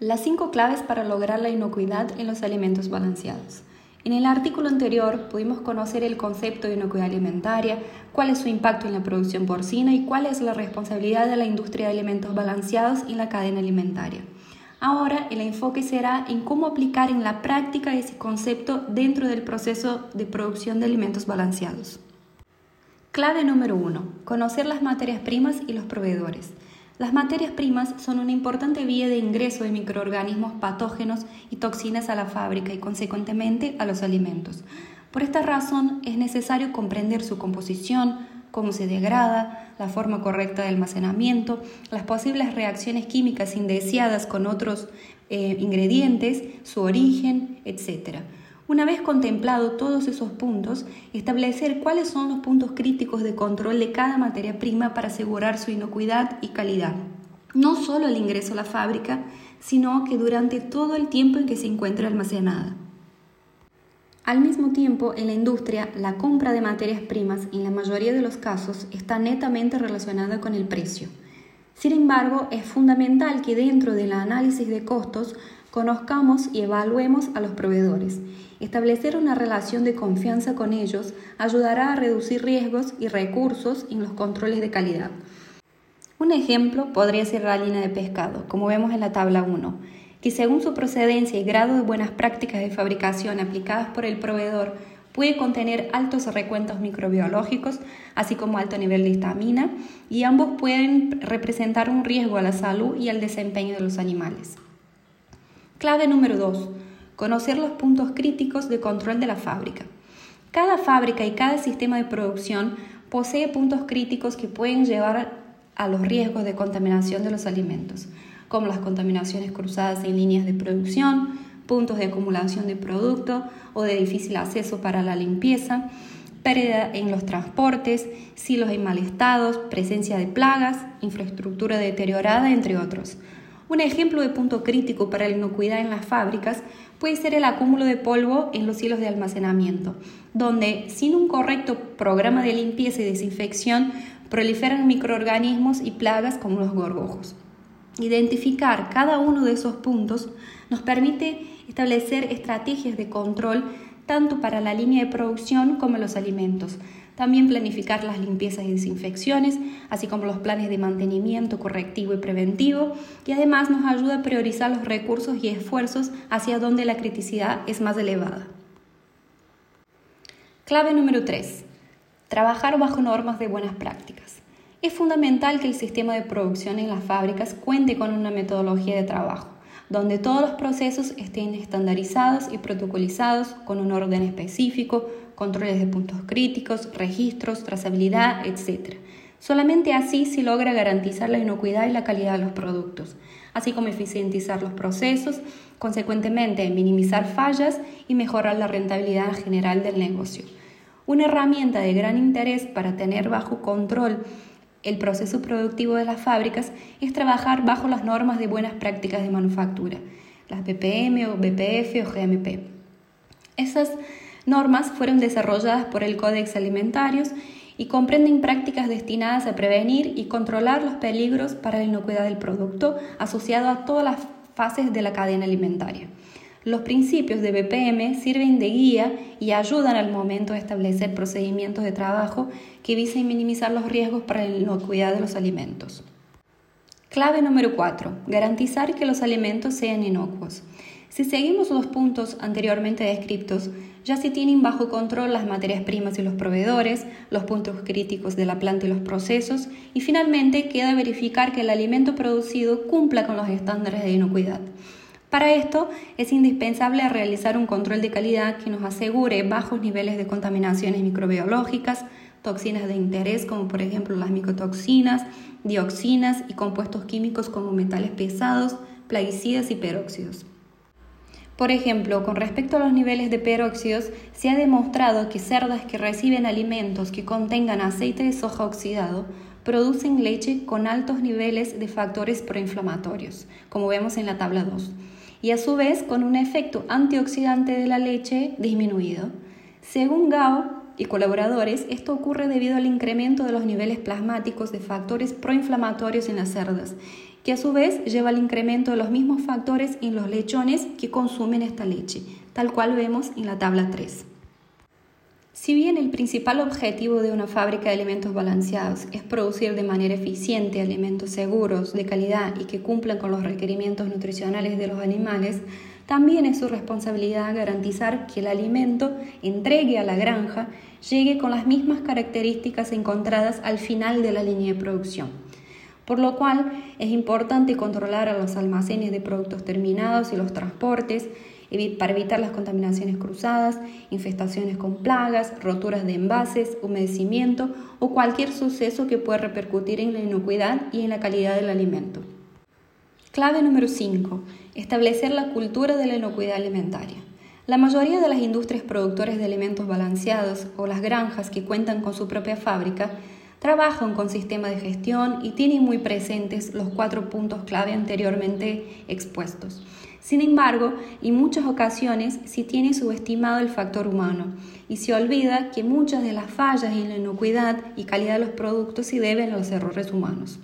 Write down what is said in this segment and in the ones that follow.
Las cinco claves para lograr la inocuidad en los alimentos balanceados. En el artículo anterior pudimos conocer el concepto de inocuidad alimentaria, cuál es su impacto en la producción porcina y cuál es la responsabilidad de la industria de alimentos balanceados en la cadena alimentaria. Ahora el enfoque será en cómo aplicar en la práctica ese concepto dentro del proceso de producción de alimentos balanceados. Clave número 1. Conocer las materias primas y los proveedores. Las materias primas son una importante vía de ingreso de microorganismos patógenos y toxinas a la fábrica y consecuentemente a los alimentos. Por esta razón es necesario comprender su composición, cómo se degrada, la forma correcta de almacenamiento, las posibles reacciones químicas indeseadas con otros eh, ingredientes, su origen, etc. Una vez contemplado todos esos puntos, establecer cuáles son los puntos críticos de control de cada materia prima para asegurar su inocuidad y calidad. No solo el ingreso a la fábrica, sino que durante todo el tiempo en que se encuentra almacenada. Al mismo tiempo, en la industria, la compra de materias primas en la mayoría de los casos está netamente relacionada con el precio. Sin embargo, es fundamental que dentro del análisis de costos conozcamos y evaluemos a los proveedores Establecer una relación de confianza con ellos ayudará a reducir riesgos y recursos en los controles de calidad. Un ejemplo podría ser la harina de pescado, como vemos en la tabla 1, que según su procedencia y grado de buenas prácticas de fabricación aplicadas por el proveedor, puede contener altos recuentos microbiológicos, así como alto nivel de histamina, y ambos pueden representar un riesgo a la salud y al desempeño de los animales. Clave número 2 conocer los puntos críticos de control de la fábrica. Cada fábrica y cada sistema de producción posee puntos críticos que pueden llevar a los riesgos de contaminación de los alimentos, como las contaminaciones cruzadas en líneas de producción, puntos de acumulación de producto o de difícil acceso para la limpieza, pérdida en los transportes, silos en mal estado, presencia de plagas, infraestructura deteriorada, entre otros. Un ejemplo de punto crítico para la inocuidad en las fábricas puede ser el acúmulo de polvo en los hilos de almacenamiento, donde sin un correcto programa de limpieza y desinfección proliferan microorganismos y plagas como los gorgojos. Identificar cada uno de esos puntos nos permite establecer estrategias de control tanto para la línea de producción como los alimentos, también planificar las limpiezas y desinfecciones, así como los planes de mantenimiento correctivo y preventivo, y además nos ayuda a priorizar los recursos y esfuerzos hacia donde la criticidad es más elevada. Clave número 3. Trabajar bajo normas de buenas prácticas. Es fundamental que el sistema de producción en las fábricas cuente con una metodología de trabajo donde todos los procesos estén estandarizados y protocolizados con un orden específico, controles de puntos críticos, registros, trazabilidad, etc. Solamente así se logra garantizar la inocuidad y la calidad de los productos, así como eficientizar los procesos, consecuentemente minimizar fallas y mejorar la rentabilidad general del negocio. Una herramienta de gran interés para tener bajo control el proceso productivo de las fábricas es trabajar bajo las normas de buenas prácticas de manufactura, las BPM o BPF o GMP. Esas normas fueron desarrolladas por el Códex Alimentarios y comprenden prácticas destinadas a prevenir y controlar los peligros para la inocuidad del producto asociado a todas las fases de la cadena alimentaria. Los principios de BPM sirven de guía y ayudan al momento de establecer procedimientos de trabajo que visen minimizar los riesgos para la inocuidad de los alimentos. Clave número 4. Garantizar que los alimentos sean inocuos. Si seguimos los puntos anteriormente descritos, ya se tienen bajo control las materias primas y los proveedores, los puntos críticos de la planta y los procesos, y finalmente queda verificar que el alimento producido cumpla con los estándares de inocuidad. Para esto es indispensable realizar un control de calidad que nos asegure bajos niveles de contaminaciones microbiológicas, toxinas de interés como por ejemplo las micotoxinas, dioxinas y compuestos químicos como metales pesados, plaguicidas y peróxidos. Por ejemplo, con respecto a los niveles de peróxidos, se ha demostrado que cerdas que reciben alimentos que contengan aceite de soja oxidado producen leche con altos niveles de factores proinflamatorios, como vemos en la tabla 2 y a su vez con un efecto antioxidante de la leche disminuido. Según Gao, y colaboradores, esto ocurre debido al incremento de los niveles plasmáticos de factores proinflamatorios en las cerdas, que a su vez lleva al incremento de los mismos factores en los lechones que consumen esta leche, tal cual vemos en la tabla 3. Si bien el principal objetivo de una fábrica de alimentos balanceados es producir de manera eficiente alimentos seguros, de calidad y que cumplan con los requerimientos nutricionales de los animales, también es su responsabilidad garantizar que el alimento entregue a la granja llegue con las mismas características encontradas al final de la línea de producción. Por lo cual es importante controlar a los almacenes de productos terminados y los transportes para evitar las contaminaciones cruzadas, infestaciones con plagas, roturas de envases, humedecimiento o cualquier suceso que pueda repercutir en la inocuidad y en la calidad del alimento. Clave número 5. Establecer la cultura de la inocuidad alimentaria. La mayoría de las industrias productoras de alimentos balanceados o las granjas que cuentan con su propia fábrica trabajan con sistemas de gestión y tienen muy presentes los cuatro puntos clave anteriormente expuestos. Sin embargo, en muchas ocasiones se tiene subestimado el factor humano y se olvida que muchas de las fallas en la inocuidad y calidad de los productos se deben a los errores humanos.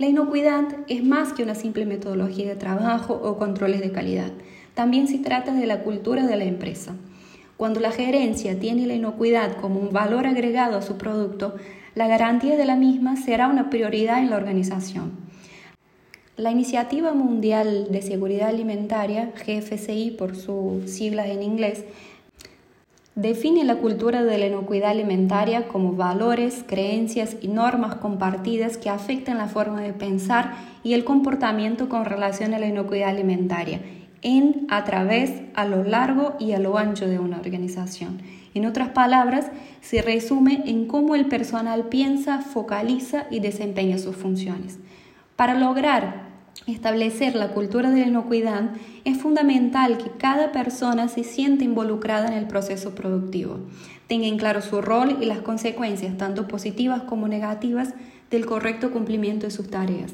La inocuidad es más que una simple metodología de trabajo o controles de calidad. También se trata de la cultura de la empresa. Cuando la gerencia tiene la inocuidad como un valor agregado a su producto, la garantía de la misma será una prioridad en la organización. La Iniciativa Mundial de Seguridad Alimentaria, GFCI por sus siglas en inglés, Define la cultura de la inocuidad alimentaria como valores, creencias y normas compartidas que afectan la forma de pensar y el comportamiento con relación a la inocuidad alimentaria en, a través, a lo largo y a lo ancho de una organización. En otras palabras, se resume en cómo el personal piensa, focaliza y desempeña sus funciones. Para lograr establecer la cultura de la inocuidad, es fundamental que cada persona se sienta involucrada en el proceso productivo, tenga en claro su rol y las consecuencias, tanto positivas como negativas, del correcto cumplimiento de sus tareas.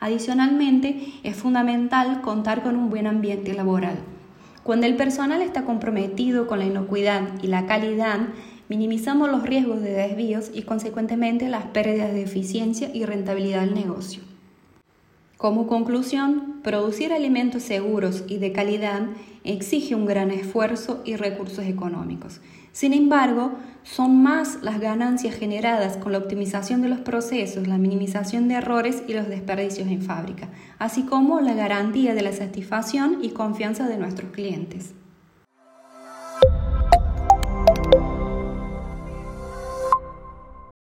Adicionalmente, es fundamental contar con un buen ambiente laboral. Cuando el personal está comprometido con la inocuidad y la calidad, minimizamos los riesgos de desvíos y consecuentemente las pérdidas de eficiencia y rentabilidad del negocio. Como conclusión, producir alimentos seguros y de calidad exige un gran esfuerzo y recursos económicos. Sin embargo, son más las ganancias generadas con la optimización de los procesos, la minimización de errores y los desperdicios en fábrica, así como la garantía de la satisfacción y confianza de nuestros clientes.